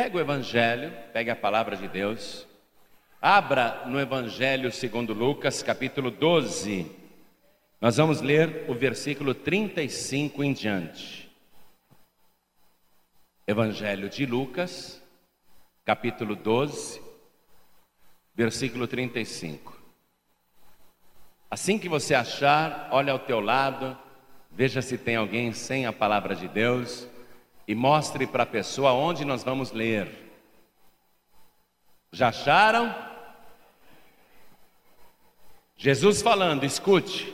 Pega o Evangelho, pega a palavra de Deus, abra no Evangelho segundo Lucas, capítulo 12. Nós vamos ler o versículo 35 em diante. Evangelho de Lucas, capítulo 12, versículo 35. Assim que você achar, olha ao teu lado, veja se tem alguém sem a palavra de Deus e mostre para a pessoa onde nós vamos ler. Já acharam? Jesus falando, escute.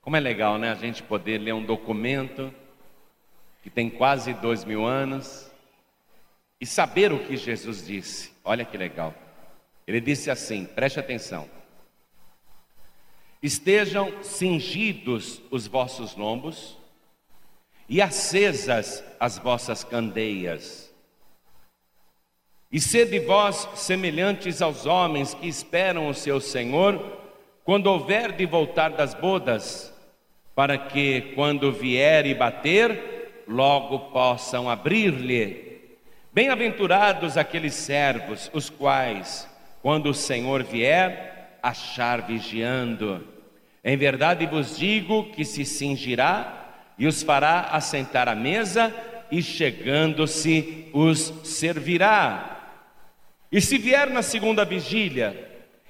Como é legal, né? A gente poder ler um documento que tem quase dois mil anos e saber o que Jesus disse. Olha que legal. Ele disse assim: preste atenção. Estejam cingidos os vossos lombos e acesas as vossas candeias. E sede vós semelhantes aos homens que esperam o seu Senhor, quando houver de voltar das bodas, para que, quando vier e bater, logo possam abrir-lhe. Bem-aventurados aqueles servos, os quais, quando o Senhor vier, achar vigiando. Em verdade vos digo que se cingirá e os fará assentar à mesa, e chegando-se os servirá. E se vier na segunda vigília,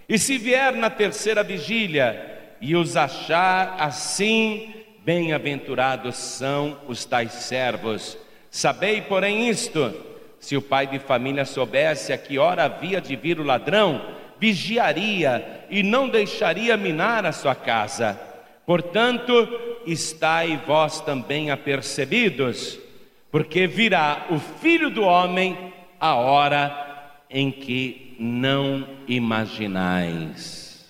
e se vier na terceira vigília, e os achar assim, bem-aventurados são os tais servos. Sabei, porém, isto: se o pai de família soubesse a que hora havia de vir o ladrão, vigiaria e não deixaria minar a sua casa. Portanto, estai vós também apercebidos, porque virá o filho do homem a hora em que não imaginais.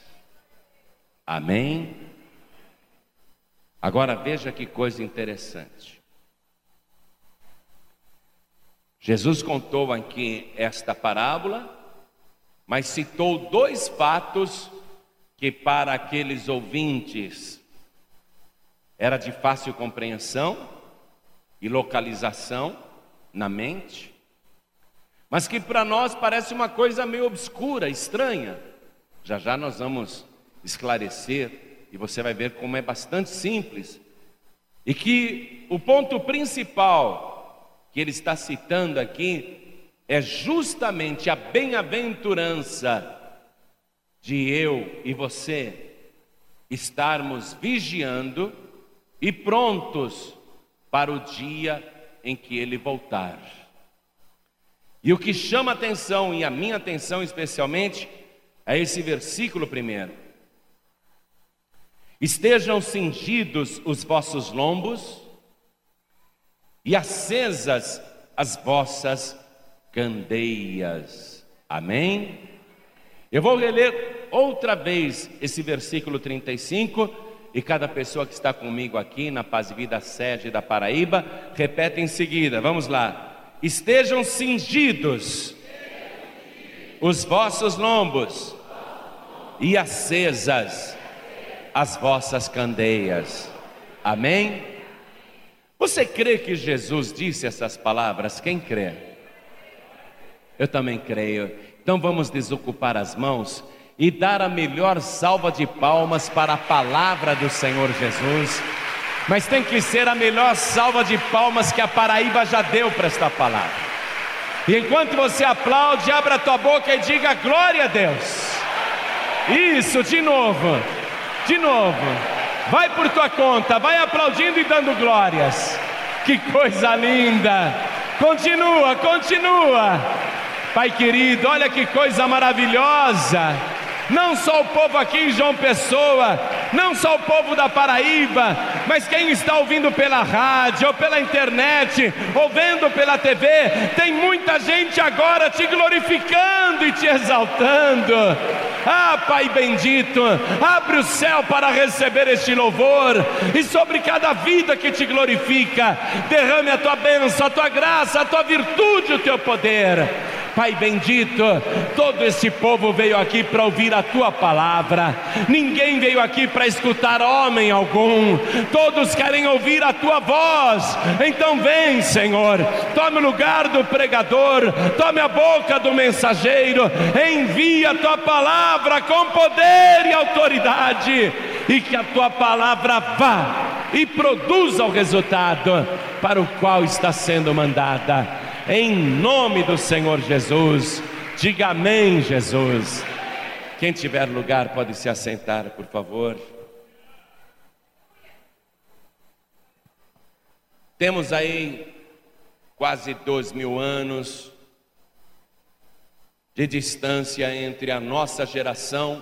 Amém? Agora veja que coisa interessante. Jesus contou aqui esta parábola, mas citou dois fatos que para aqueles ouvintes era de fácil compreensão e localização na mente, mas que para nós parece uma coisa meio obscura, estranha. Já já nós vamos esclarecer e você vai ver como é bastante simples. E que o ponto principal que ele está citando aqui é justamente a bem-aventurança de eu e você estarmos vigiando e prontos para o dia em que ele voltar. E o que chama atenção, e a minha atenção especialmente, é esse versículo primeiro. Estejam cingidos os vossos lombos e acesas as vossas candeias. Amém? Eu vou reler outra vez esse versículo 35 e cada pessoa que está comigo aqui na Paz e Vida sede da Paraíba, repete em seguida, vamos lá. Estejam cingidos os vossos lombos e acesas as vossas candeias. Amém? Você crê que Jesus disse essas palavras? Quem crê? Eu também creio. Então vamos desocupar as mãos e dar a melhor salva de palmas para a palavra do Senhor Jesus. Mas tem que ser a melhor salva de palmas que a Paraíba já deu para esta palavra. E enquanto você aplaude, abra a tua boca e diga glória a Deus. Isso, de novo, de novo. Vai por tua conta, vai aplaudindo e dando glórias. Que coisa linda! Continua, continua. Pai querido, olha que coisa maravilhosa não só o povo aqui em João Pessoa, não só o povo da Paraíba, mas quem está ouvindo pela rádio, ou pela internet, ou vendo pela TV, tem muita gente agora te glorificando e te exaltando. Ah, Pai bendito, abre o céu para receber este louvor, e sobre cada vida que te glorifica, derrame a tua bênção, a tua graça, a tua virtude, o teu poder Pai bendito, todo esse povo veio aqui para ouvir a tua palavra, ninguém veio aqui para escutar homem algum, todos querem ouvir a tua voz. Então vem, Senhor, tome o lugar do pregador, tome a boca do mensageiro, envia a tua palavra com poder e autoridade, e que a tua palavra vá e produza o resultado para o qual está sendo mandada em nome do Senhor Jesus. Diga amém, Jesus. Quem tiver lugar pode se assentar, por favor. Temos aí quase dois mil anos de distância entre a nossa geração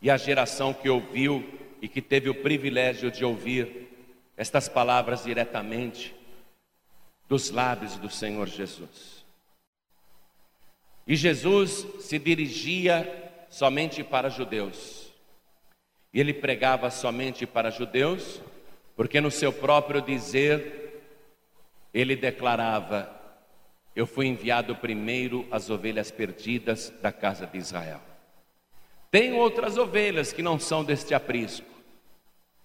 e a geração que ouviu e que teve o privilégio de ouvir estas palavras diretamente dos lábios do Senhor Jesus. E Jesus se dirigia somente para judeus. E ele pregava somente para judeus, porque no seu próprio dizer, ele declarava: Eu fui enviado primeiro às ovelhas perdidas da casa de Israel. Tem outras ovelhas que não são deste aprisco.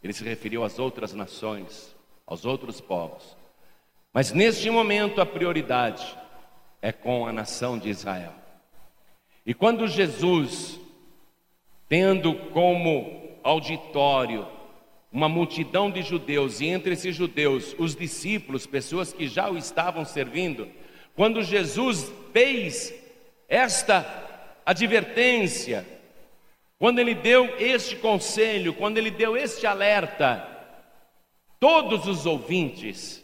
Ele se referiu às outras nações, aos outros povos. Mas neste momento a prioridade é com a nação de Israel. E quando Jesus, tendo como auditório uma multidão de judeus, e entre esses judeus os discípulos, pessoas que já o estavam servindo, quando Jesus fez esta advertência, quando ele deu este conselho, quando ele deu este alerta, todos os ouvintes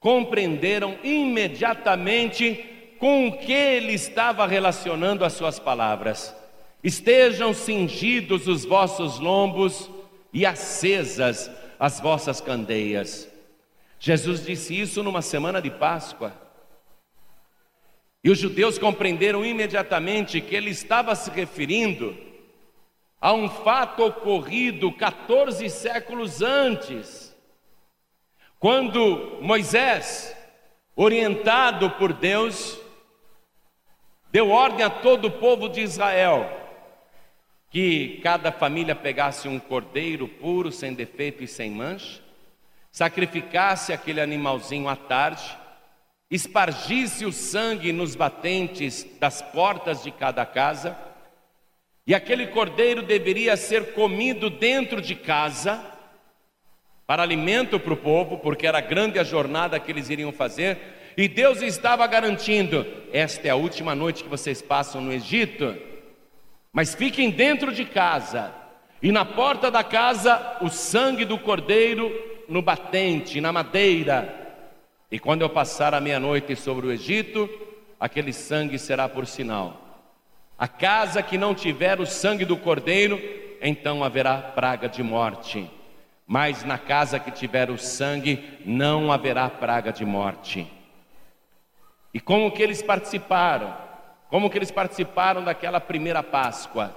compreenderam imediatamente com o que ele estava relacionando as suas palavras. Estejam cingidos os vossos lombos e acesas as vossas candeias. Jesus disse isso numa semana de Páscoa. E os judeus compreenderam imediatamente que ele estava se referindo a um fato ocorrido 14 séculos antes quando Moisés, orientado por Deus, deu ordem a todo o povo de Israel que cada família pegasse um cordeiro puro, sem defeito e sem mancha, sacrificasse aquele animalzinho à tarde, espargisse o sangue nos batentes das portas de cada casa, e aquele cordeiro deveria ser comido dentro de casa, para alimento para o povo, porque era grande a jornada que eles iriam fazer, e Deus estava garantindo: esta é a última noite que vocês passam no Egito, mas fiquem dentro de casa, e na porta da casa o sangue do cordeiro no batente, na madeira, e quando eu passar a meia-noite sobre o Egito, aquele sangue será por sinal. A casa que não tiver o sangue do cordeiro, então haverá praga de morte mas na casa que tiver o sangue não haverá praga de morte. E como que eles participaram? Como que eles participaram daquela primeira Páscoa?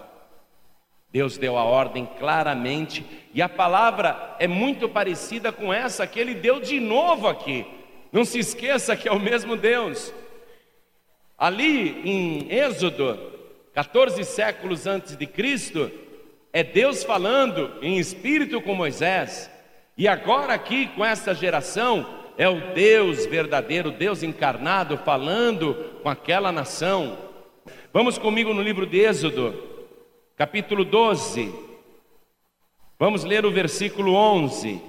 Deus deu a ordem claramente, e a palavra é muito parecida com essa que ele deu de novo aqui. Não se esqueça que é o mesmo Deus. Ali em Êxodo, 14 séculos antes de Cristo, é Deus falando em espírito com Moisés, e agora aqui com essa geração, é o Deus verdadeiro, Deus encarnado, falando com aquela nação. Vamos comigo no livro de Êxodo, capítulo 12, vamos ler o versículo 11.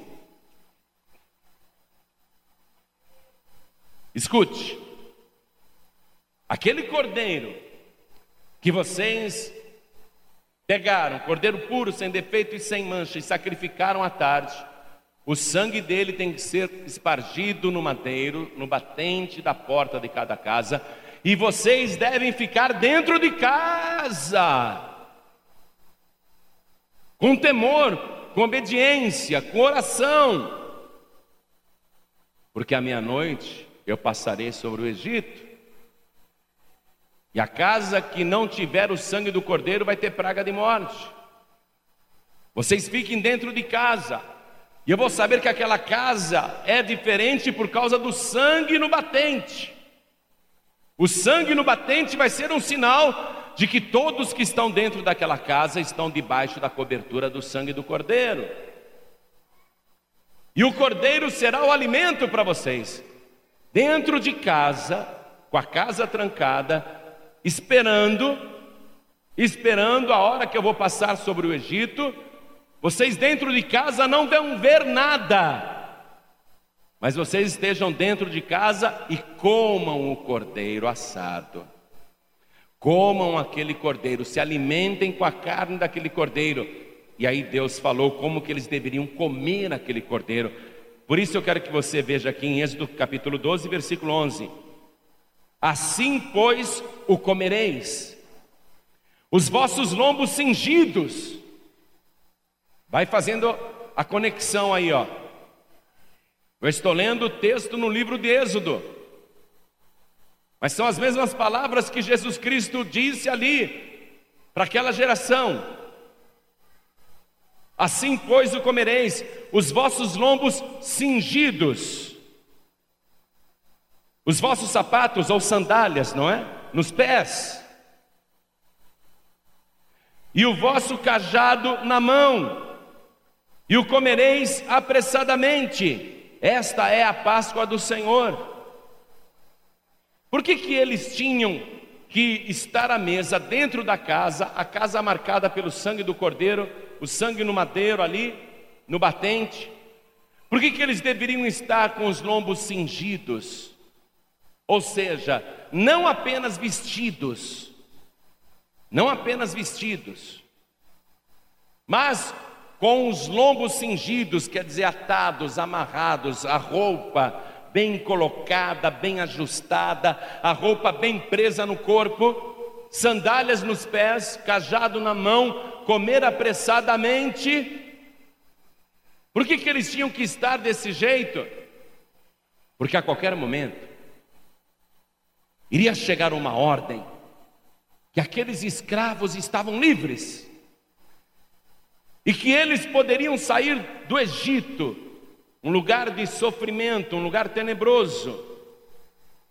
Escute, aquele cordeiro que vocês Pegaram cordeiro puro, sem defeito e sem mancha, e sacrificaram à tarde. O sangue dele tem que ser espargido no madeiro, no batente da porta de cada casa, e vocês devem ficar dentro de casa, com temor, com obediência, com oração, porque à meia-noite eu passarei sobre o Egito, e a casa que não tiver o sangue do cordeiro vai ter praga de morte. Vocês fiquem dentro de casa. E eu vou saber que aquela casa é diferente por causa do sangue no batente. O sangue no batente vai ser um sinal de que todos que estão dentro daquela casa estão debaixo da cobertura do sangue do cordeiro. E o cordeiro será o alimento para vocês. Dentro de casa, com a casa trancada, esperando, esperando a hora que eu vou passar sobre o Egito, vocês dentro de casa não vão ver nada. Mas vocês estejam dentro de casa e comam o cordeiro assado. Comam aquele cordeiro, se alimentem com a carne daquele cordeiro. E aí Deus falou como que eles deveriam comer aquele cordeiro. Por isso eu quero que você veja aqui em Êxodo capítulo 12, versículo 11. Assim, pois, o comereis, os vossos lombos cingidos. Vai fazendo a conexão aí, ó. Eu estou lendo o texto no livro de Êxodo. Mas são as mesmas palavras que Jesus Cristo disse ali para aquela geração. Assim, pois, o comereis, os vossos lombos cingidos os vossos sapatos ou sandálias, não é? Nos pés. E o vosso cajado na mão. E o comereis apressadamente. Esta é a Páscoa do Senhor. Por que, que eles tinham que estar à mesa dentro da casa, a casa marcada pelo sangue do cordeiro, o sangue no madeiro ali, no batente? Por que, que eles deveriam estar com os lombos cingidos? Ou seja, não apenas vestidos, não apenas vestidos, mas com os lombos cingidos, quer dizer, atados, amarrados, a roupa bem colocada, bem ajustada, a roupa bem presa no corpo, sandálias nos pés, cajado na mão, comer apressadamente. Por que, que eles tinham que estar desse jeito? Porque a qualquer momento iria chegar uma ordem que aqueles escravos estavam livres e que eles poderiam sair do Egito, um lugar de sofrimento, um lugar tenebroso.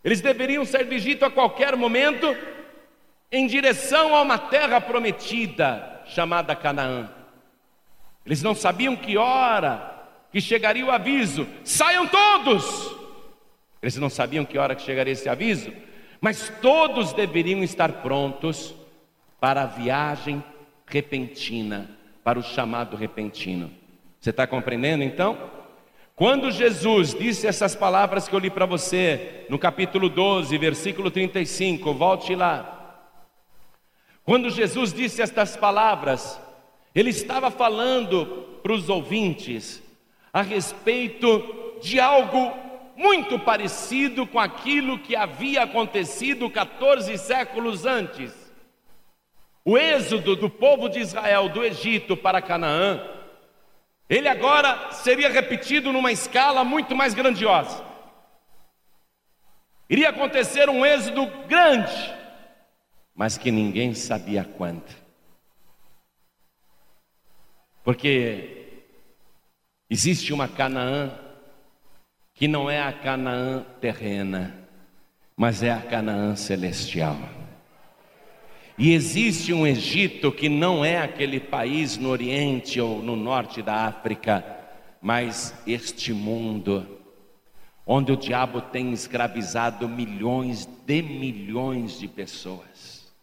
Eles deveriam sair do Egito a qualquer momento em direção a uma terra prometida chamada Canaã. Eles não sabiam que hora que chegaria o aviso: saiam todos! Eles não sabiam que hora que chegaria esse aviso, mas todos deveriam estar prontos para a viagem repentina, para o chamado repentino. Você está compreendendo então? Quando Jesus disse essas palavras que eu li para você, no capítulo 12, versículo 35, volte lá. Quando Jesus disse estas palavras, ele estava falando para os ouvintes a respeito de algo muito parecido com aquilo que havia acontecido 14 séculos antes. O êxodo do povo de Israel do Egito para Canaã, ele agora seria repetido numa escala muito mais grandiosa. Iria acontecer um êxodo grande, mas que ninguém sabia quanto. Porque existe uma Canaã que não é a Canaã terrena, mas é a Canaã celestial. E existe um Egito que não é aquele país no Oriente ou no Norte da África, mas este mundo, onde o diabo tem escravizado milhões de milhões de pessoas.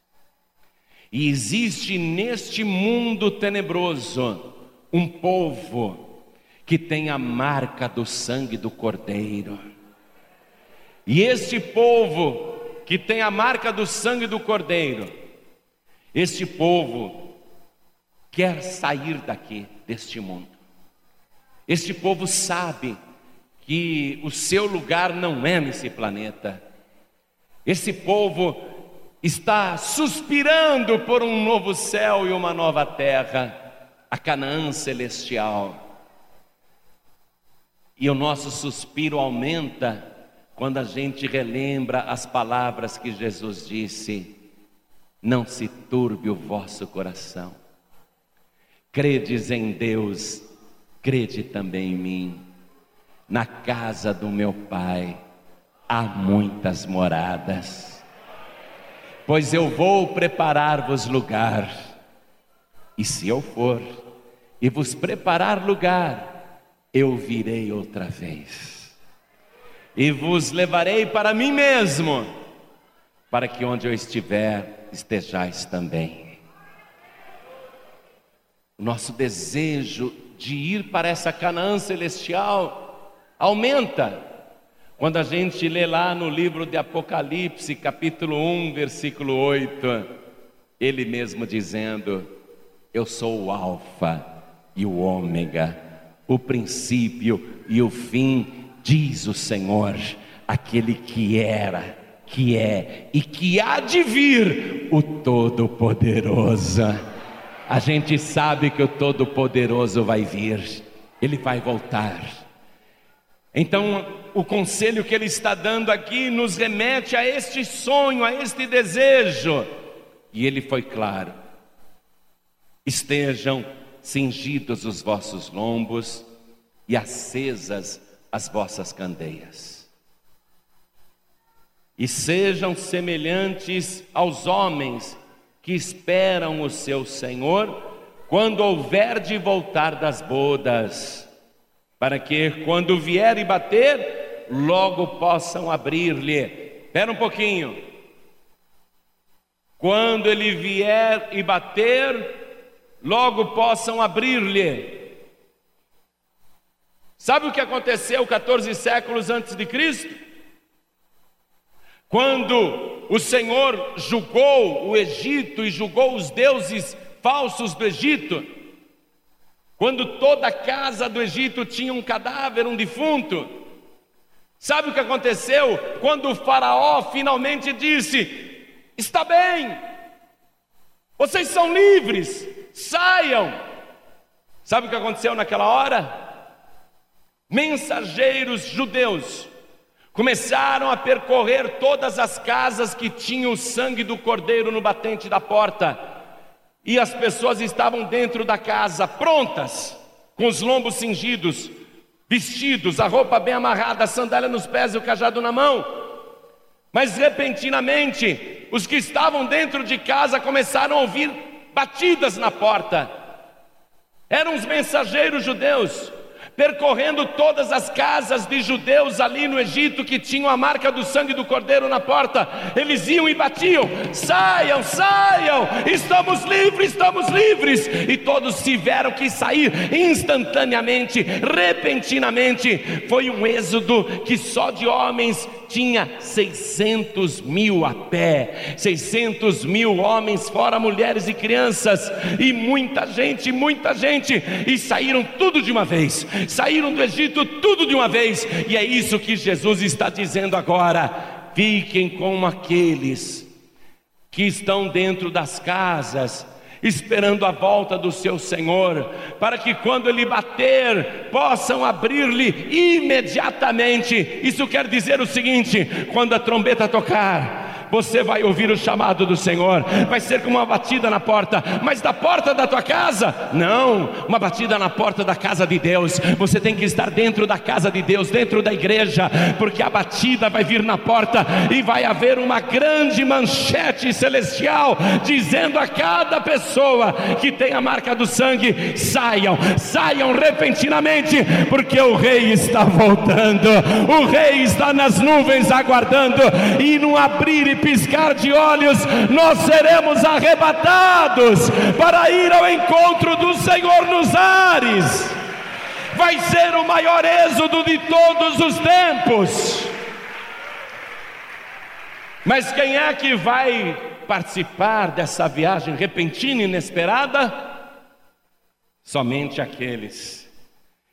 E existe neste mundo tenebroso um povo que tem a marca do sangue do Cordeiro. E este povo que tem a marca do sangue do Cordeiro, este povo quer sair daqui, deste mundo. Este povo sabe que o seu lugar não é nesse planeta. Esse povo está suspirando por um novo céu e uma nova terra, a Canaã celestial. E o nosso suspiro aumenta quando a gente relembra as palavras que Jesus disse: Não se turbe o vosso coração. Credes em Deus, crede também em mim. Na casa do meu Pai há muitas moradas. pois eu vou preparar-vos lugar. E se eu for e vos preparar lugar, eu virei outra vez. E vos levarei para mim mesmo, para que onde eu estiver, estejais também. O nosso desejo de ir para essa Canaã celestial aumenta quando a gente lê lá no livro de Apocalipse, capítulo 1, versículo 8, ele mesmo dizendo: Eu sou o Alfa e o Ômega, o princípio e o fim, diz o Senhor, aquele que era, que é e que há de vir, o Todo-Poderoso. A gente sabe que o Todo-Poderoso vai vir, ele vai voltar. Então, o conselho que ele está dando aqui nos remete a este sonho, a este desejo. E ele foi claro: estejam cingidos os vossos lombos e acesas as vossas candeias. E sejam semelhantes aos homens que esperam o seu Senhor quando houver de voltar das bodas para que quando vier e bater, logo possam abrir-lhe. Espera um pouquinho. Quando ele vier e bater, logo possam abrir-lhe. Sabe o que aconteceu 14 séculos antes de Cristo? Quando o Senhor julgou o Egito e julgou os deuses falsos do Egito, quando toda a casa do Egito tinha um cadáver, um defunto. Sabe o que aconteceu? Quando o Faraó finalmente disse: Está bem, vocês são livres, saiam. Sabe o que aconteceu naquela hora? Mensageiros judeus começaram a percorrer todas as casas que tinham o sangue do cordeiro no batente da porta e as pessoas estavam dentro da casa, prontas, com os lombos cingidos, vestidos, a roupa bem amarrada, a sandália nos pés e o cajado na mão. Mas repentinamente, os que estavam dentro de casa começaram a ouvir batidas na porta. Eram os mensageiros judeus percorrendo todas as casas de judeus ali no Egito que tinham a marca do sangue do cordeiro na porta. Eles iam e batiam: saiam, saiam, estamos livres, estamos livres. E todos tiveram que sair instantaneamente, repentinamente. Foi um êxodo que só de homens tinha 600 mil a pé, 600 mil homens, fora mulheres e crianças, e muita gente, muita gente, e saíram tudo de uma vez, saíram do Egito tudo de uma vez, e é isso que Jesus está dizendo agora: fiquem como aqueles que estão dentro das casas, esperando a volta do seu Senhor, para que quando ele bater, possam abrir-lhe imediatamente. Isso quer dizer o seguinte: quando a trombeta tocar, você vai ouvir o chamado do Senhor, vai ser como uma batida na porta, mas da porta da tua casa, não, uma batida na porta da casa de Deus. Você tem que estar dentro da casa de Deus, dentro da igreja, porque a batida vai vir na porta e vai haver uma grande manchete celestial dizendo a cada pessoa que tem a marca do sangue: saiam, saiam repentinamente, porque o rei está voltando, o rei está nas nuvens aguardando, e não abrir e piscar de olhos, nós seremos arrebatados para ir ao encontro do Senhor nos ares. Vai ser o maior êxodo de todos os tempos. Mas quem é que vai participar dessa viagem repentina e inesperada? Somente aqueles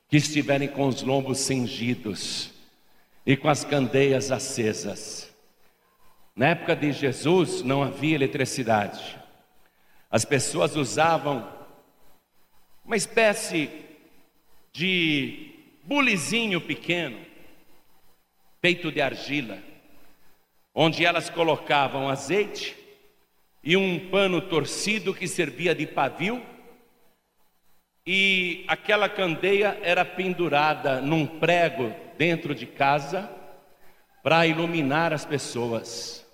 que estiverem com os lombos cingidos e com as candeias acesas. Na época de Jesus não havia eletricidade. As pessoas usavam uma espécie de bulizinho pequeno, feito de argila, onde elas colocavam azeite e um pano torcido que servia de pavio, e aquela candeia era pendurada num prego dentro de casa para iluminar as pessoas.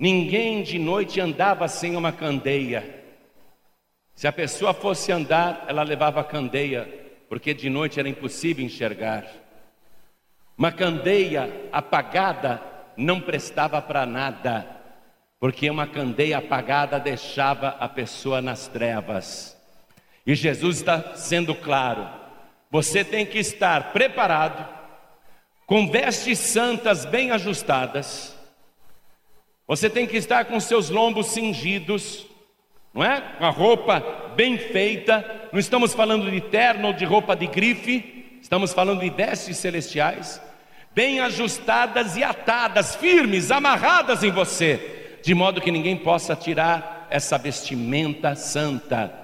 Ninguém de noite andava sem uma candeia. Se a pessoa fosse andar, ela levava candeia, porque de noite era impossível enxergar. Uma candeia apagada não prestava para nada, porque uma candeia apagada deixava a pessoa nas trevas. E Jesus está sendo claro: você tem que estar preparado, com vestes santas bem ajustadas, você tem que estar com seus lombos cingidos, não é? Com a roupa bem feita, não estamos falando de terno ou de roupa de grife, estamos falando de vestes celestiais, bem ajustadas e atadas, firmes, amarradas em você, de modo que ninguém possa tirar essa vestimenta santa,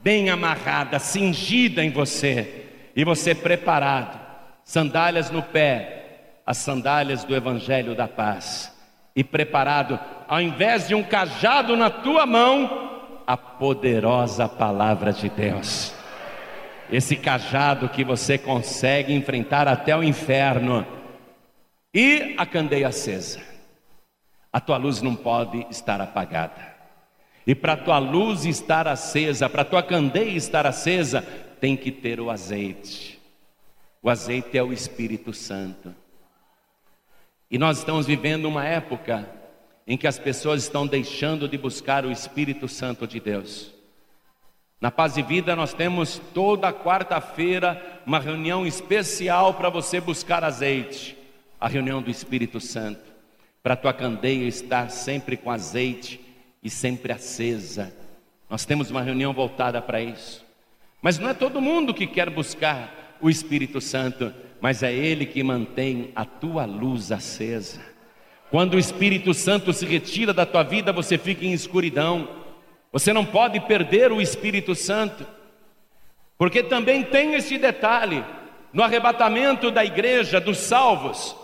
bem amarrada, cingida em você, e você preparado, sandálias no pé, as sandálias do Evangelho da Paz, e preparado, ao invés de um cajado na tua mão, a poderosa palavra de Deus. Esse cajado que você consegue enfrentar até o inferno. E a candeia acesa. A tua luz não pode estar apagada. E para a tua luz estar acesa, para a tua candeia estar acesa, tem que ter o azeite. O azeite é o Espírito Santo. E nós estamos vivendo uma época em que as pessoas estão deixando de buscar o Espírito Santo de Deus. Na Paz e Vida nós temos toda quarta-feira uma reunião especial para você buscar azeite, a reunião do Espírito Santo, para a tua candeia estar sempre com azeite e sempre acesa. Nós temos uma reunião voltada para isso. Mas não é todo mundo que quer buscar o Espírito Santo, mas é ele que mantém a tua luz acesa. Quando o Espírito Santo se retira da tua vida, você fica em escuridão. Você não pode perder o Espírito Santo. Porque também tem esse detalhe: no arrebatamento da igreja, dos salvos,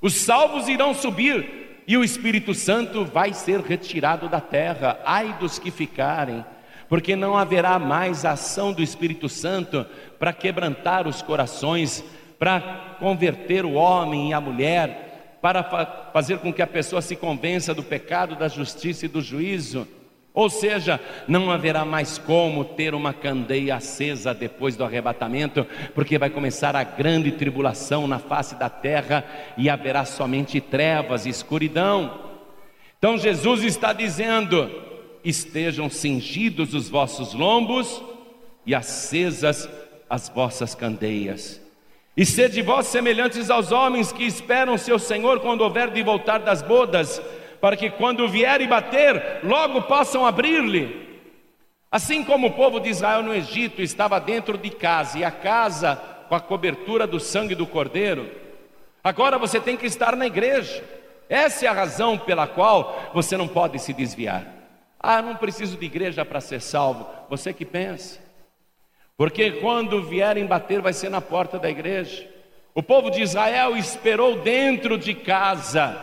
os salvos irão subir e o Espírito Santo vai ser retirado da terra. Ai dos que ficarem, porque não haverá mais ação do Espírito Santo para quebrantar os corações, para converter o homem e a mulher para fa fazer com que a pessoa se convença do pecado, da justiça e do juízo. Ou seja, não haverá mais como ter uma candeia acesa depois do arrebatamento, porque vai começar a grande tribulação na face da terra e haverá somente trevas e escuridão. Então Jesus está dizendo: estejam cingidos os vossos lombos e acesas as vossas candeias. E sede vós semelhantes aos homens que esperam seu Senhor quando houver de voltar das bodas, para que quando vier e bater, logo possam abrir-lhe. Assim como o povo de Israel no Egito estava dentro de casa, e a casa com a cobertura do sangue do cordeiro, agora você tem que estar na igreja. Essa é a razão pela qual você não pode se desviar. Ah, não preciso de igreja para ser salvo. Você que pensa. Porque quando vierem bater, vai ser na porta da igreja. O povo de Israel esperou dentro de casa,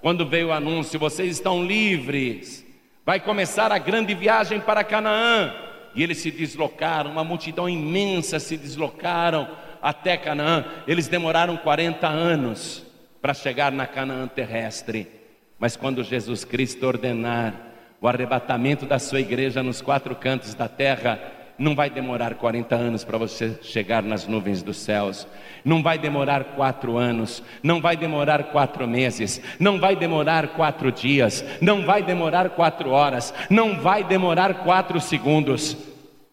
quando veio o anúncio: vocês estão livres, vai começar a grande viagem para Canaã. E eles se deslocaram, uma multidão imensa se deslocaram até Canaã. Eles demoraram 40 anos para chegar na Canaã terrestre. Mas quando Jesus Cristo ordenar o arrebatamento da sua igreja nos quatro cantos da terra, não vai demorar 40 anos para você chegar nas nuvens dos céus. Não vai demorar quatro anos. Não vai demorar quatro meses. Não vai demorar quatro dias. Não vai demorar quatro horas. Não vai demorar quatro segundos.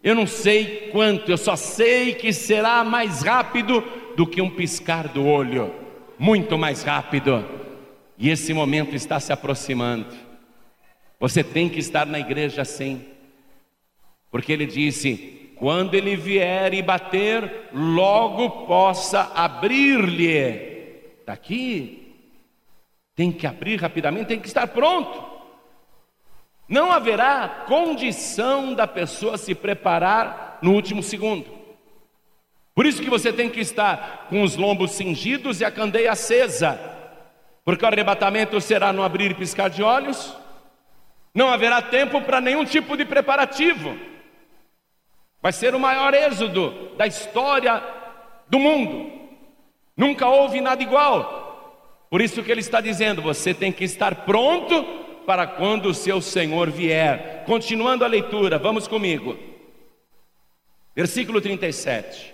Eu não sei quanto, eu só sei que será mais rápido do que um piscar do olho. Muito mais rápido. E esse momento está se aproximando. Você tem que estar na igreja assim porque ele disse: quando ele vier e bater, logo possa abrir-lhe. Está aqui. Tem que abrir rapidamente, tem que estar pronto. Não haverá condição da pessoa se preparar no último segundo. Por isso que você tem que estar com os lombos cingidos e a candeia acesa, porque o arrebatamento será no abrir e piscar de olhos, não haverá tempo para nenhum tipo de preparativo. Vai ser o maior êxodo da história do mundo. Nunca houve nada igual. Por isso que ele está dizendo: você tem que estar pronto para quando o seu senhor vier. Continuando a leitura, vamos comigo. Versículo 37.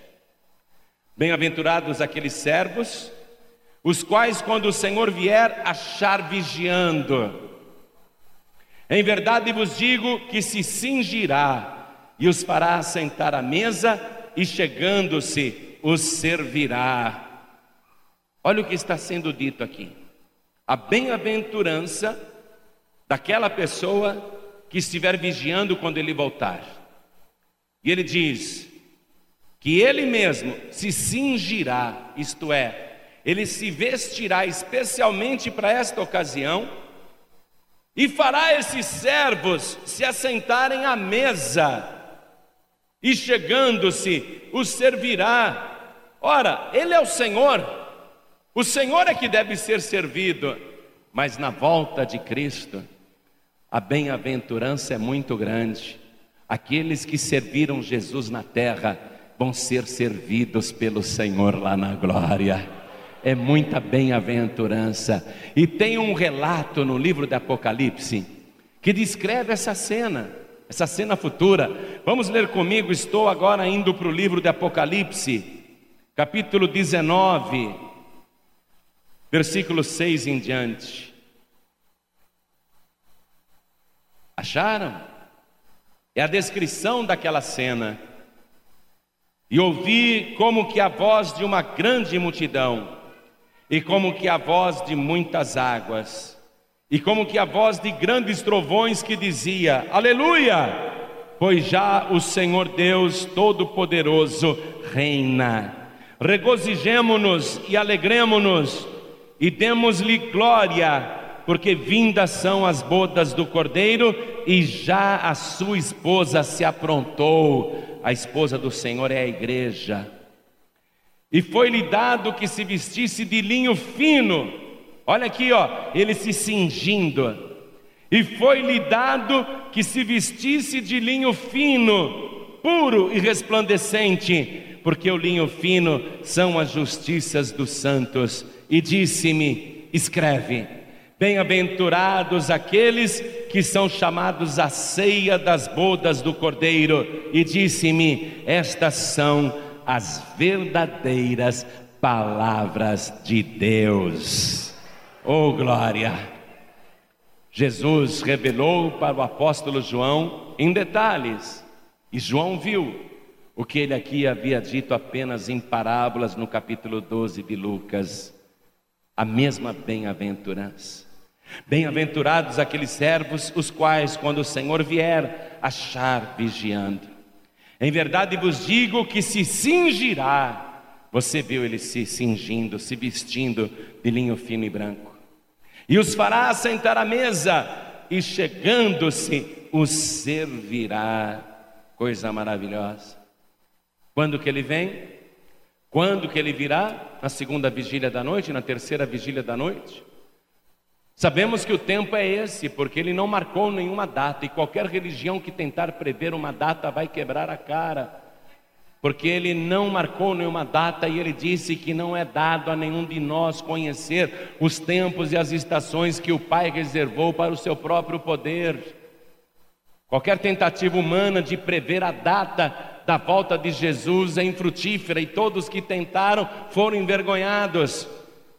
Bem-aventurados aqueles servos, os quais, quando o Senhor vier, achar vigiando. Em verdade vos digo que se cingirá e os fará sentar à mesa, e chegando-se, os servirá. Olha o que está sendo dito aqui. A bem-aventurança daquela pessoa que estiver vigiando quando ele voltar. E ele diz: que ele mesmo se cingirá, isto é, ele se vestirá especialmente para esta ocasião, e fará esses servos se assentarem à mesa, e chegando-se, os servirá. Ora, ele é o Senhor, o Senhor é que deve ser servido, mas na volta de Cristo, a bem-aventurança é muito grande. Aqueles que serviram Jesus na terra, vão ser servidos pelo Senhor lá na glória. É muita bem-aventurança. E tem um relato no livro de Apocalipse que descreve essa cena, essa cena futura. Vamos ler comigo, estou agora indo para o livro de Apocalipse, capítulo 19, versículo 6 em diante. Acharam? É a descrição daquela cena. E ouvi como que a voz de uma grande multidão, e como que a voz de muitas águas, e como que a voz de grandes trovões que dizia: Aleluia! Pois já o Senhor Deus Todo-Poderoso reina. Regozijemo-nos e alegremo-nos e demos-lhe glória, porque vindas são as bodas do Cordeiro e já a sua esposa se aprontou a esposa do Senhor é a igreja. E foi-lhe dado que se vestisse de linho fino. Olha aqui, ó, ele se cingindo. E foi-lhe dado que se vestisse de linho fino, puro e resplandecente, porque o linho fino são as justiças dos santos. E disse-me: Escreve Bem-aventurados aqueles que são chamados à ceia das bodas do Cordeiro. E disse-me: Estas são as verdadeiras palavras de Deus. Oh glória! Jesus revelou para o apóstolo João em detalhes, e João viu o que ele aqui havia dito apenas em parábolas no capítulo 12 de Lucas, a mesma bem-aventurança. Bem-aventurados aqueles servos, os quais, quando o Senhor vier, achar vigiando. Em verdade vos digo que se cingirá. Você viu ele se cingindo, se vestindo de linho fino e branco. E os fará sentar à mesa, e chegando-se, os servirá. Coisa maravilhosa. Quando que ele vem? Quando que ele virá? Na segunda vigília da noite, na terceira vigília da noite? Sabemos que o tempo é esse, porque ele não marcou nenhuma data, e qualquer religião que tentar prever uma data vai quebrar a cara, porque ele não marcou nenhuma data e ele disse que não é dado a nenhum de nós conhecer os tempos e as estações que o Pai reservou para o seu próprio poder. Qualquer tentativa humana de prever a data da volta de Jesus é infrutífera e todos que tentaram foram envergonhados.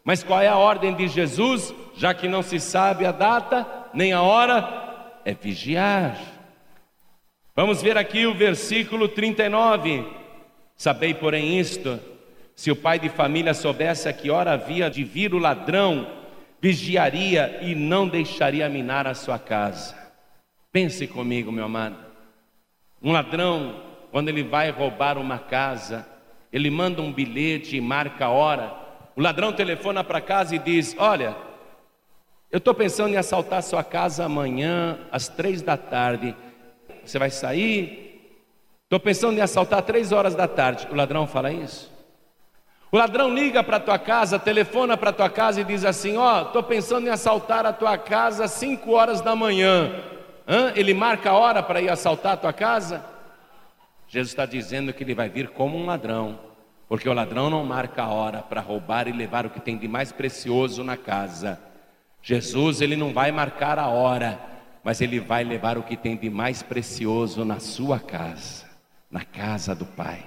Mas qual é a ordem de Jesus? Já que não se sabe a data nem a hora, é vigiar. Vamos ver aqui o versículo 39. Sabei, porém, isto: se o pai de família soubesse a que hora havia de vir o ladrão, vigiaria e não deixaria minar a sua casa. Pense comigo, meu amado. Um ladrão, quando ele vai roubar uma casa, ele manda um bilhete e marca a hora o ladrão telefona para casa e diz: Olha, eu estou pensando em assaltar sua casa amanhã às três da tarde. Você vai sair? Estou pensando em assaltar três horas da tarde. O ladrão fala isso. O ladrão liga para tua casa, telefona para tua casa e diz assim: Ó, oh, estou pensando em assaltar a tua casa às cinco horas da manhã. Hã? Ele marca a hora para ir assaltar a tua casa? Jesus está dizendo que ele vai vir como um ladrão. Porque o ladrão não marca a hora para roubar e levar o que tem de mais precioso na casa. Jesus, ele não vai marcar a hora, mas ele vai levar o que tem de mais precioso na sua casa, na casa do Pai.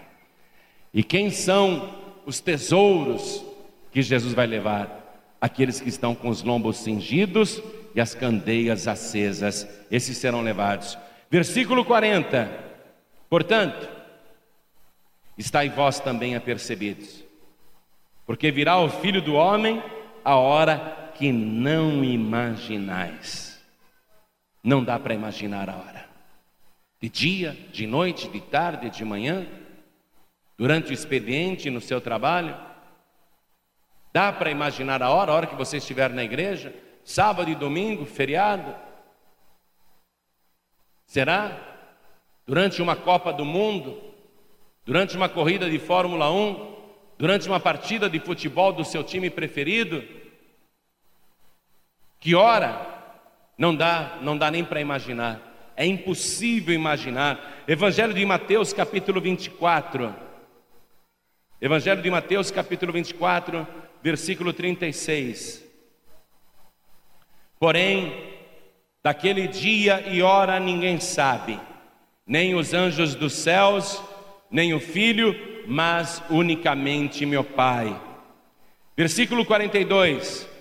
E quem são os tesouros que Jesus vai levar? Aqueles que estão com os lombos cingidos e as candeias acesas, esses serão levados. Versículo 40. Portanto, estáis vós também apercebidos, porque virá o filho do homem a hora que não imaginais. Não dá para imaginar a hora. De dia, de noite, de tarde, de manhã, durante o expediente, no seu trabalho. Dá para imaginar a hora, a hora que você estiver na igreja, sábado e domingo, feriado. Será? Durante uma Copa do Mundo, durante uma corrida de Fórmula 1, durante uma partida de futebol do seu time preferido? Que hora? Não dá, não dá nem para imaginar. É impossível imaginar. Evangelho de Mateus, capítulo 24. Evangelho de Mateus, capítulo 24, versículo 36. Porém, daquele dia e hora ninguém sabe, nem os anjos dos céus, nem o filho, mas unicamente meu Pai. Versículo 42.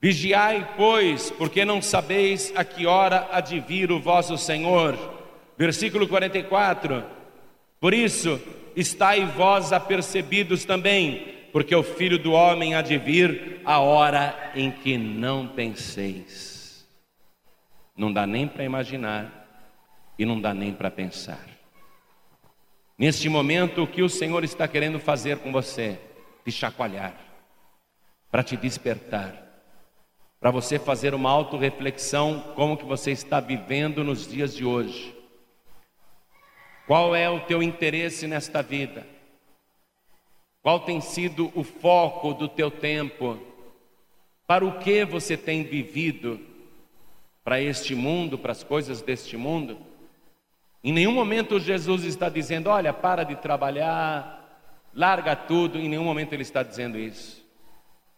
Vigiai, pois, porque não sabeis a que hora há de vir o vosso Senhor. Versículo 44. Por isso, estai vós apercebidos também, porque o filho do homem há de vir a hora em que não penseis. Não dá nem para imaginar e não dá nem para pensar. Neste momento, o que o Senhor está querendo fazer com você? Te chacoalhar, para te despertar para você fazer uma autorreflexão como que você está vivendo nos dias de hoje. Qual é o teu interesse nesta vida? Qual tem sido o foco do teu tempo? Para o que você tem vivido? Para este mundo, para as coisas deste mundo? Em nenhum momento Jesus está dizendo: olha, para de trabalhar, larga tudo. Em nenhum momento ele está dizendo isso.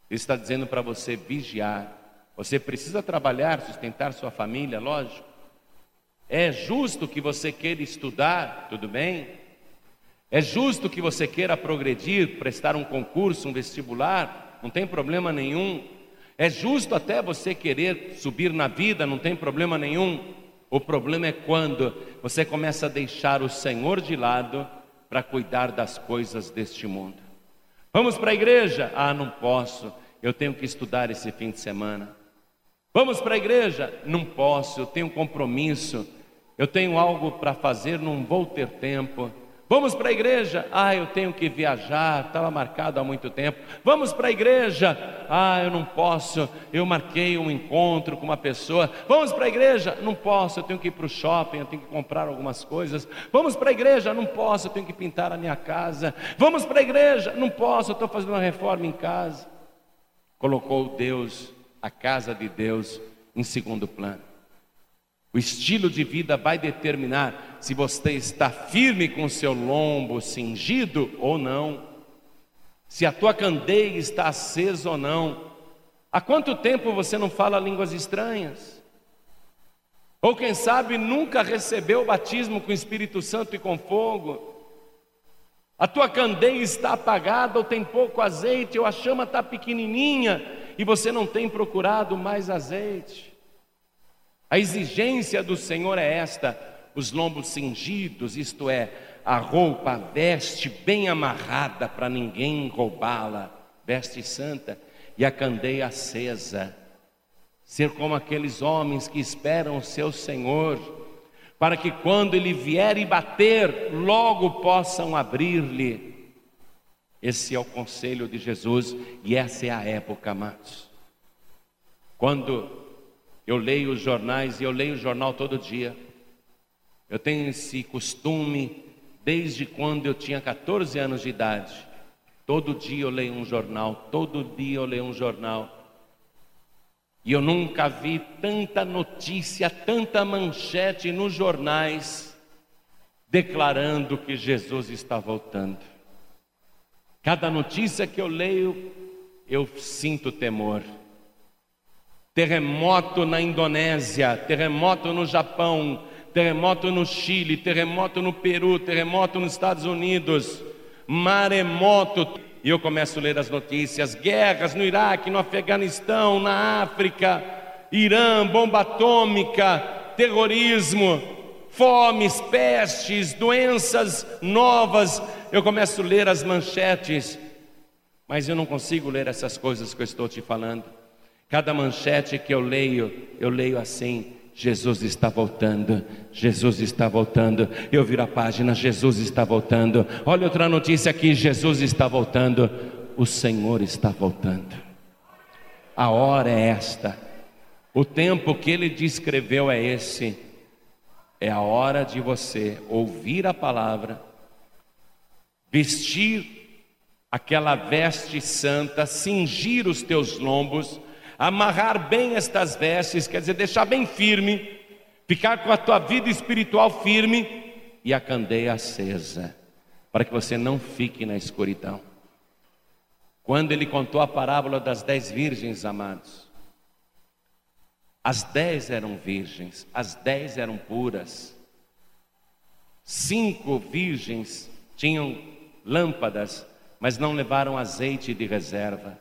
Ele está dizendo para você vigiar, você precisa trabalhar, sustentar sua família, lógico. É justo que você queira estudar, tudo bem? É justo que você queira progredir, prestar um concurso, um vestibular, não tem problema nenhum. É justo até você querer subir na vida, não tem problema nenhum. O problema é quando você começa a deixar o Senhor de lado para cuidar das coisas deste mundo. Vamos para a igreja? Ah, não posso, eu tenho que estudar esse fim de semana. Vamos para a igreja? Não posso, eu tenho um compromisso, eu tenho algo para fazer, não vou ter tempo. Vamos para a igreja? Ah, eu tenho que viajar, estava marcado há muito tempo. Vamos para a igreja? Ah, eu não posso, eu marquei um encontro com uma pessoa. Vamos para a igreja? Não posso, eu tenho que ir para o shopping, eu tenho que comprar algumas coisas. Vamos para a igreja? Não posso, eu tenho que pintar a minha casa. Vamos para a igreja? Não posso, eu estou fazendo uma reforma em casa. Colocou Deus a casa de Deus em segundo plano. O estilo de vida vai determinar se você está firme com seu lombo cingido ou não, se a tua candeia está acesa ou não. Há quanto tempo você não fala línguas estranhas? Ou quem sabe nunca recebeu o batismo com o Espírito Santo e com fogo? A tua candeia está apagada ou tem pouco azeite, ou a chama está pequenininha, e você não tem procurado mais azeite. A exigência do Senhor é esta: os lombos cingidos, isto é, a roupa, a veste bem amarrada para ninguém roubá-la, veste santa, e a candeia acesa. Ser como aqueles homens que esperam o seu Senhor, para que quando ele vier e bater, logo possam abrir-lhe esse é o conselho de Jesus e essa é a época, amados. Quando eu leio os jornais, e eu leio o jornal todo dia, eu tenho esse costume desde quando eu tinha 14 anos de idade. Todo dia eu leio um jornal, todo dia eu leio um jornal. E eu nunca vi tanta notícia, tanta manchete nos jornais declarando que Jesus está voltando. Cada notícia que eu leio, eu sinto temor. terremoto na Indonésia, terremoto no Japão, terremoto no Chile, terremoto no Peru, terremoto nos Estados Unidos, maremoto. E eu começo a ler as notícias: guerras no Iraque, no Afeganistão, na África, Irã, bomba atômica, terrorismo, fomes, pestes, doenças novas. Eu começo a ler as manchetes, mas eu não consigo ler essas coisas que eu estou te falando. Cada manchete que eu leio, eu leio assim: Jesus está voltando, Jesus está voltando. Eu viro a página, Jesus está voltando. Olha outra notícia aqui: Jesus está voltando. O Senhor está voltando. A hora é esta. O tempo que ele descreveu é esse. É a hora de você ouvir a palavra, vestir aquela veste santa, cingir os teus lombos amarrar bem estas vestes, quer dizer, deixar bem firme, ficar com a tua vida espiritual firme e a candeia acesa, para que você não fique na escuridão. Quando ele contou a parábola das dez virgens, amados, as dez eram virgens, as dez eram puras, cinco virgens tinham lâmpadas, mas não levaram azeite de reserva.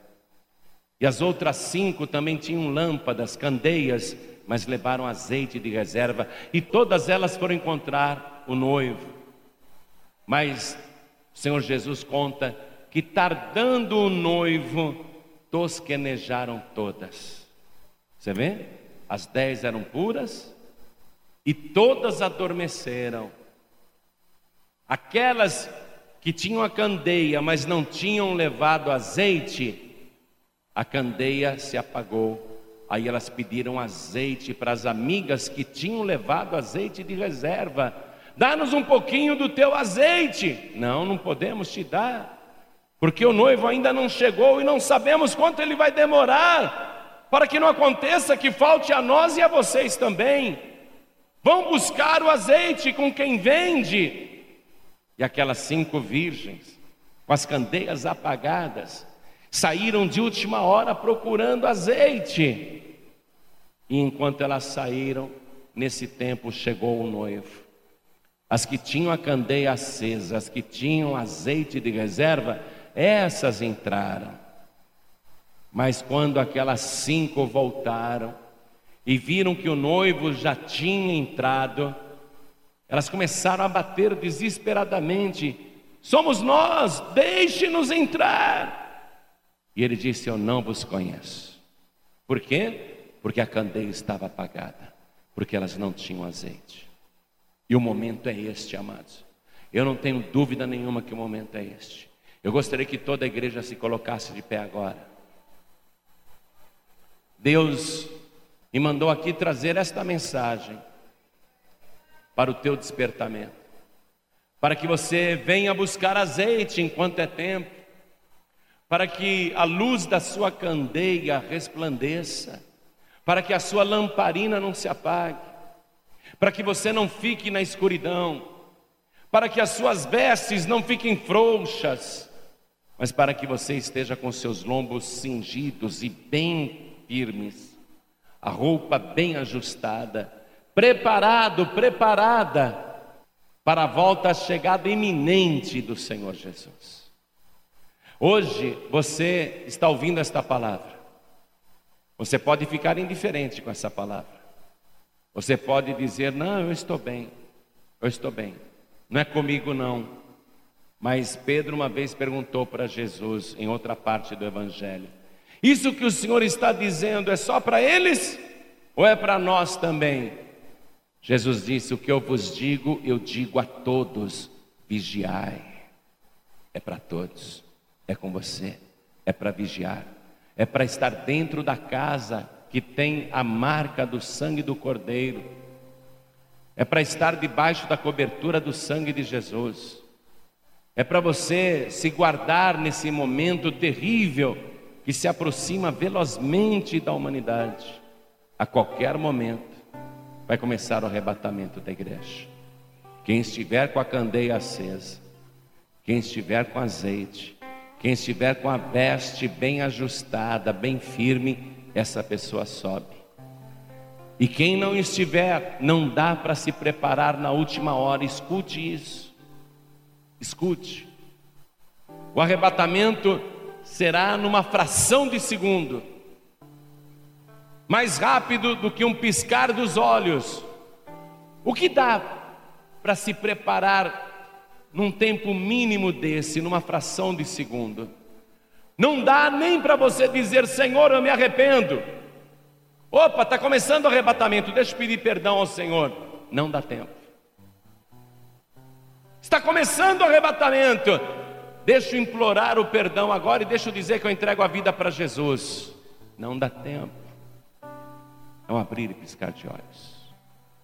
E as outras cinco também tinham lâmpadas, candeias, mas levaram azeite de reserva. E todas elas foram encontrar o noivo. Mas o Senhor Jesus conta que, tardando o noivo, tosquenejaram todas. Você vê? As dez eram puras e todas adormeceram. Aquelas que tinham a candeia, mas não tinham levado azeite, a candeia se apagou. Aí elas pediram azeite para as amigas que tinham levado azeite de reserva. Dá-nos um pouquinho do teu azeite. Não, não podemos te dar, porque o noivo ainda não chegou e não sabemos quanto ele vai demorar, para que não aconteça que falte a nós e a vocês também. Vão buscar o azeite com quem vende. E aquelas cinco virgens, com as candeias apagadas, Saíram de última hora procurando azeite. E enquanto elas saíram, nesse tempo chegou o noivo. As que tinham a candeia acesa, as que tinham azeite de reserva, essas entraram. Mas quando aquelas cinco voltaram e viram que o noivo já tinha entrado, elas começaram a bater desesperadamente: Somos nós, deixe-nos entrar. E ele disse: Eu não vos conheço. Por quê? Porque a candeia estava apagada, porque elas não tinham azeite. E o momento é este, amados. Eu não tenho dúvida nenhuma que o momento é este. Eu gostaria que toda a igreja se colocasse de pé agora. Deus me mandou aqui trazer esta mensagem para o teu despertamento, para que você venha buscar azeite enquanto é tempo, para que a luz da sua candeia resplandeça, para que a sua lamparina não se apague, para que você não fique na escuridão, para que as suas vestes não fiquem frouxas, mas para que você esteja com seus lombos cingidos e bem firmes, a roupa bem ajustada, preparado, preparada para a volta, a chegada iminente do Senhor Jesus. Hoje você está ouvindo esta palavra. Você pode ficar indiferente com essa palavra. Você pode dizer: Não, eu estou bem, eu estou bem, não é comigo não. Mas Pedro uma vez perguntou para Jesus, em outra parte do Evangelho: Isso que o Senhor está dizendo é só para eles ou é para nós também? Jesus disse: O que eu vos digo, eu digo a todos: vigiai. É para todos. É com você, é para vigiar, é para estar dentro da casa que tem a marca do sangue do Cordeiro, é para estar debaixo da cobertura do sangue de Jesus, é para você se guardar nesse momento terrível que se aproxima velozmente da humanidade. A qualquer momento vai começar o arrebatamento da igreja. Quem estiver com a candeia acesa, quem estiver com azeite, quem estiver com a veste bem ajustada, bem firme, essa pessoa sobe. E quem não estiver, não dá para se preparar na última hora. Escute isso. Escute. O arrebatamento será numa fração de segundo mais rápido do que um piscar dos olhos. O que dá para se preparar num tempo mínimo desse, numa fração de segundo? Não dá nem para você dizer, Senhor, eu me arrependo. Opa, está começando o arrebatamento, deixa eu pedir perdão ao Senhor. Não dá tempo. Está começando o arrebatamento, deixa eu implorar o perdão agora e deixa eu dizer que eu entrego a vida para Jesus. Não dá tempo. É um abrir e piscar de olhos.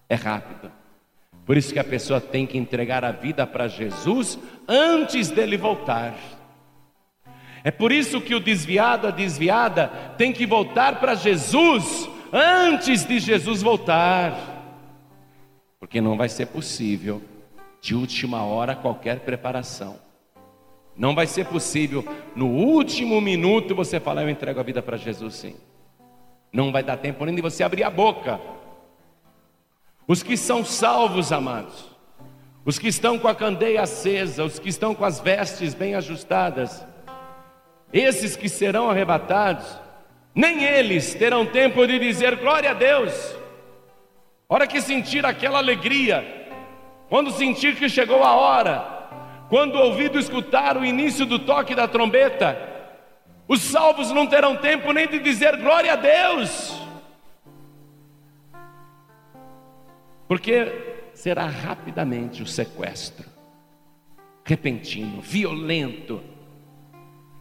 É rápido. Por isso que a pessoa tem que entregar a vida para Jesus antes dele voltar. É por isso que o desviado, a desviada, tem que voltar para Jesus antes de Jesus voltar. Porque não vai ser possível, de última hora, qualquer preparação. Não vai ser possível, no último minuto, você falar: Eu entrego a vida para Jesus, sim. Não vai dar tempo nem de você abrir a boca. Os que são salvos, amados, os que estão com a candeia acesa, os que estão com as vestes bem ajustadas, esses que serão arrebatados, nem eles terão tempo de dizer glória a Deus. Hora que sentir aquela alegria, quando sentir que chegou a hora, quando o ouvido escutar o início do toque da trombeta, os salvos não terão tempo nem de dizer glória a Deus, porque será rapidamente o sequestro, repentino, violento,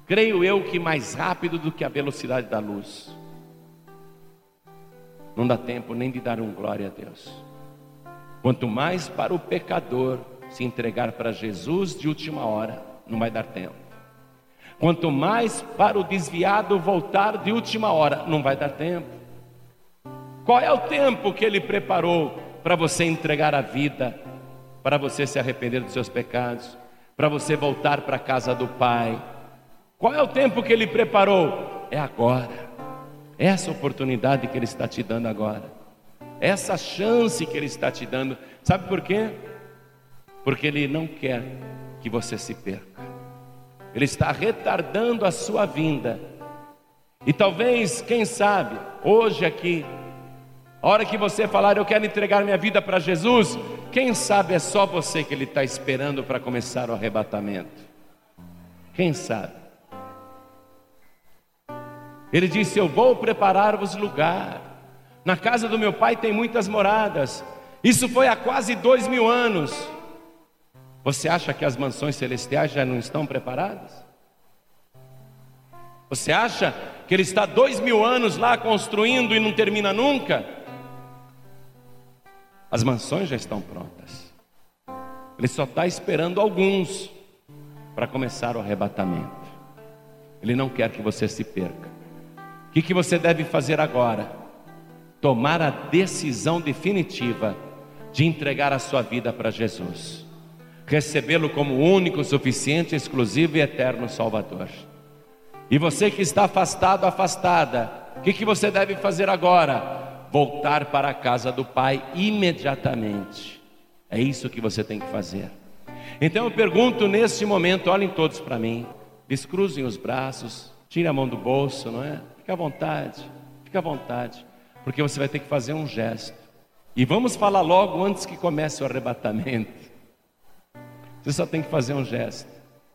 creio eu que mais rápido do que a velocidade da luz. Não dá tempo nem de dar um glória a Deus. Quanto mais para o pecador se entregar para Jesus de última hora, não vai dar tempo. Quanto mais para o desviado voltar de última hora, não vai dar tempo. Qual é o tempo que ele preparou para você entregar a vida, para você se arrepender dos seus pecados, para você voltar para a casa do Pai? Qual é o tempo que ele preparou? É agora. Essa oportunidade que ele está te dando agora. Essa chance que ele está te dando. Sabe por quê? Porque ele não quer que você se perca. Ele está retardando a sua vinda. E talvez, quem sabe, hoje aqui, a hora que você falar, eu quero entregar minha vida para Jesus, quem sabe é só você que Ele está esperando para começar o arrebatamento. Quem sabe? Ele disse: Eu vou preparar-vos lugar. Na casa do meu pai tem muitas moradas. Isso foi há quase dois mil anos. Você acha que as mansões celestiais já não estão preparadas? Você acha que ele está dois mil anos lá construindo e não termina nunca? As mansões já estão prontas. Ele só está esperando alguns para começar o arrebatamento. Ele não quer que você se perca. O que, que você deve fazer agora? Tomar a decisão definitiva de entregar a sua vida para Jesus recebê-lo como único, suficiente, exclusivo e eterno Salvador. E você que está afastado, afastada, o que, que você deve fazer agora? Voltar para a casa do Pai imediatamente. É isso que você tem que fazer. Então eu pergunto nesse momento, olhem todos para mim, descruzem os braços, tire a mão do bolso, não é? Fique à vontade, fique à vontade, porque você vai ter que fazer um gesto. E vamos falar logo antes que comece o arrebatamento. Você só tem que fazer um gesto,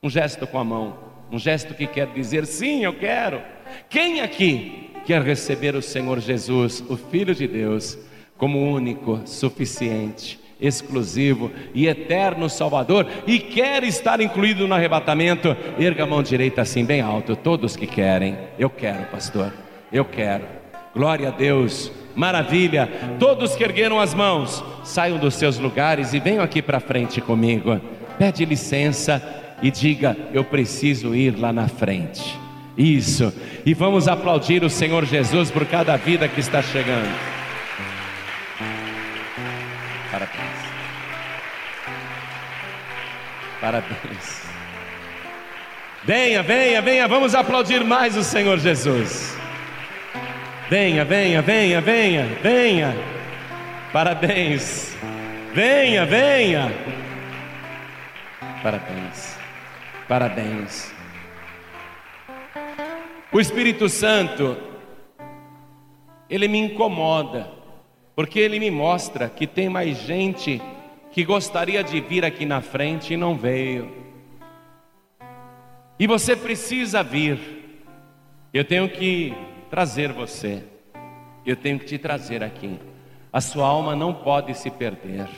um gesto com a mão, um gesto que quer dizer sim, eu quero. Quem aqui quer receber o Senhor Jesus, o Filho de Deus, como único, suficiente, exclusivo e eterno Salvador e quer estar incluído no arrebatamento? Erga a mão direita assim, bem alto, todos que querem. Eu quero, pastor, eu quero. Glória a Deus. Maravilha. Todos que ergueram as mãos, saiam dos seus lugares e venham aqui para frente comigo pede licença e diga: Eu preciso ir lá na frente. Isso, e vamos aplaudir o Senhor Jesus por cada vida que está chegando. Parabéns. Parabéns. Venha, venha, venha, vamos aplaudir mais o Senhor Jesus. Venha, venha, venha, venha, venha. Parabéns. Venha, venha. Parabéns. Parabéns. O Espírito Santo, ele me incomoda, porque ele me mostra que tem mais gente que gostaria de vir aqui na frente e não veio. E você precisa vir. Eu tenho que trazer você. Eu tenho que te trazer aqui. A sua alma não pode se perder.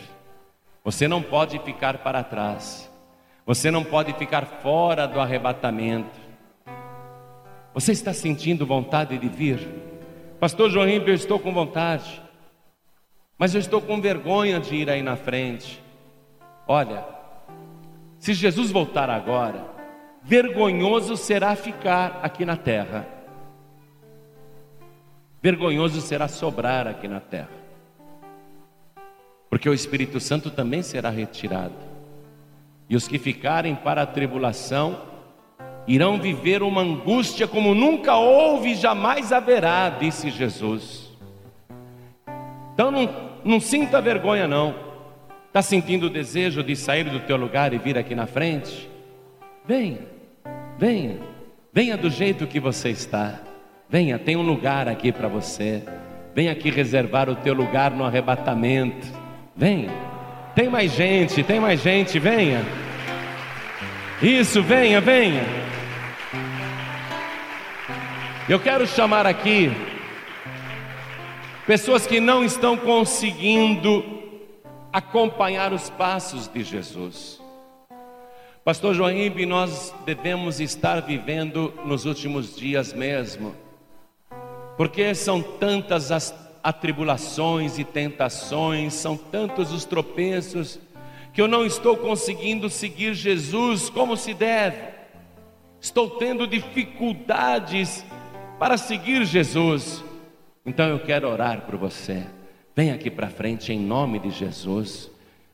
Você não pode ficar para trás. Você não pode ficar fora do arrebatamento. Você está sentindo vontade de vir? Pastor João eu estou com vontade. Mas eu estou com vergonha de ir aí na frente. Olha, se Jesus voltar agora, vergonhoso será ficar aqui na terra vergonhoso será sobrar aqui na terra, porque o Espírito Santo também será retirado, e os que ficarem para a tribulação irão viver uma angústia como nunca houve e jamais haverá, disse Jesus. Então não, não sinta vergonha, não. Está sentindo o desejo de sair do teu lugar e vir aqui na frente? Venha, venha, venha do jeito que você está. Venha, tem um lugar aqui para você. Venha aqui reservar o teu lugar no arrebatamento. Venha. Tem mais gente, tem mais gente, venha. Isso, venha, venha. Eu quero chamar aqui pessoas que não estão conseguindo acompanhar os passos de Jesus. Pastor Joaíbe, nós devemos estar vivendo nos últimos dias mesmo porque são tantas as atribulações e tentações, são tantos os tropeços, que eu não estou conseguindo seguir Jesus como se deve, estou tendo dificuldades para seguir Jesus. Então eu quero orar por você. Vem aqui para frente em nome de Jesus.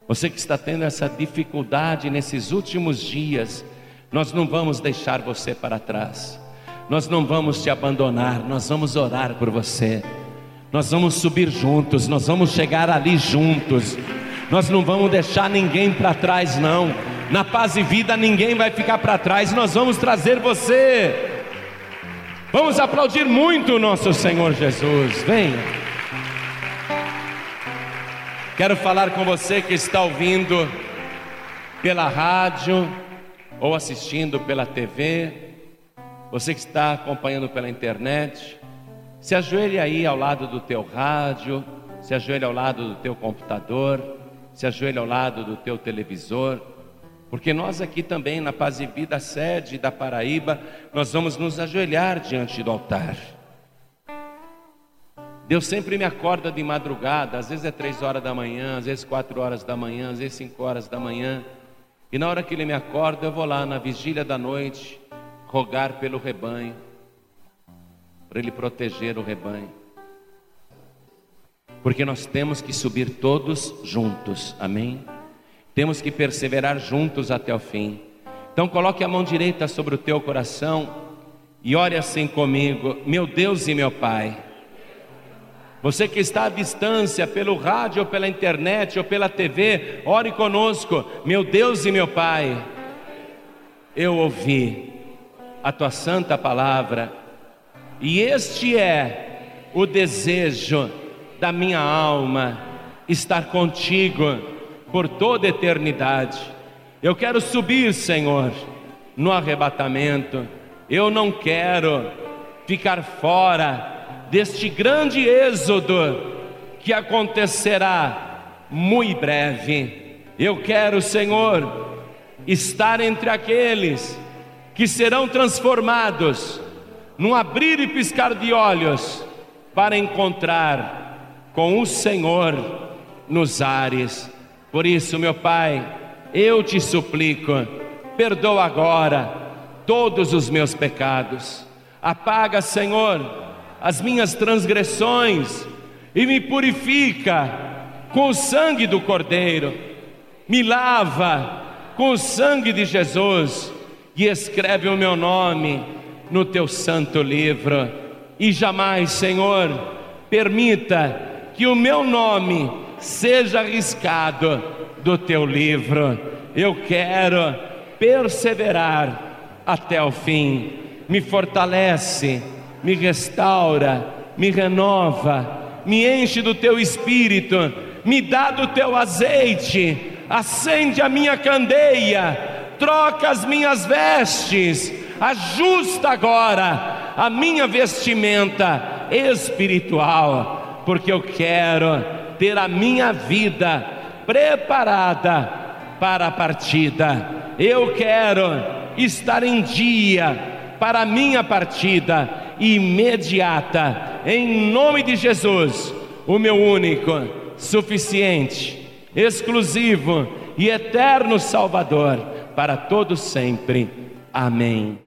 Você que está tendo essa dificuldade nesses últimos dias, nós não vamos deixar você para trás. Nós não vamos te abandonar, nós vamos orar por você. Nós vamos subir juntos, nós vamos chegar ali juntos. Nós não vamos deixar ninguém para trás, não. Na paz e vida ninguém vai ficar para trás, nós vamos trazer você. Vamos aplaudir muito o nosso Senhor Jesus. Venha. Quero falar com você que está ouvindo pela rádio ou assistindo pela TV você que está acompanhando pela internet, se ajoelhe aí ao lado do teu rádio, se ajoelhe ao lado do teu computador, se ajoelhe ao lado do teu televisor, porque nós aqui também na Paz e Vida sede da Paraíba, nós vamos nos ajoelhar diante do altar. Deus sempre me acorda de madrugada, às vezes é três horas da manhã, às vezes quatro horas da manhã, às vezes cinco horas da manhã. E na hora que Ele me acorda, eu vou lá na vigília da noite, rogar pelo rebanho, para Ele proteger o rebanho. Porque nós temos que subir todos juntos, amém? Temos que perseverar juntos até o fim. Então coloque a mão direita sobre o teu coração e ore assim comigo, meu Deus e meu Pai. Você que está à distância, pelo rádio, ou pela internet, ou pela TV, ore conosco, meu Deus e meu Pai. Eu ouvi a tua santa palavra, e este é o desejo da minha alma, estar contigo por toda eternidade. Eu quero subir, Senhor, no arrebatamento, eu não quero ficar fora deste grande êxodo que acontecerá muito breve. Eu quero, Senhor, estar entre aqueles que serão transformados num abrir e piscar de olhos para encontrar com o Senhor nos ares. Por isso, meu Pai, eu te suplico, perdoa agora todos os meus pecados, apaga, Senhor, as minhas transgressões e me purifica com o sangue do Cordeiro, me lava com o sangue de Jesus e escreve o meu nome no teu santo livro. e jamais, Senhor, permita que o meu nome seja arriscado do teu livro. Eu quero perseverar até o fim. Me fortalece, me restaura, me renova, me enche do teu espírito, me dá do teu azeite, acende a minha candeia, troca as minhas vestes, ajusta agora a minha vestimenta espiritual, porque eu quero ter a minha vida preparada para a partida. Eu quero estar em dia para a minha partida imediata, em nome de Jesus, o meu único, suficiente, exclusivo e eterno Salvador, para todos sempre. Amém.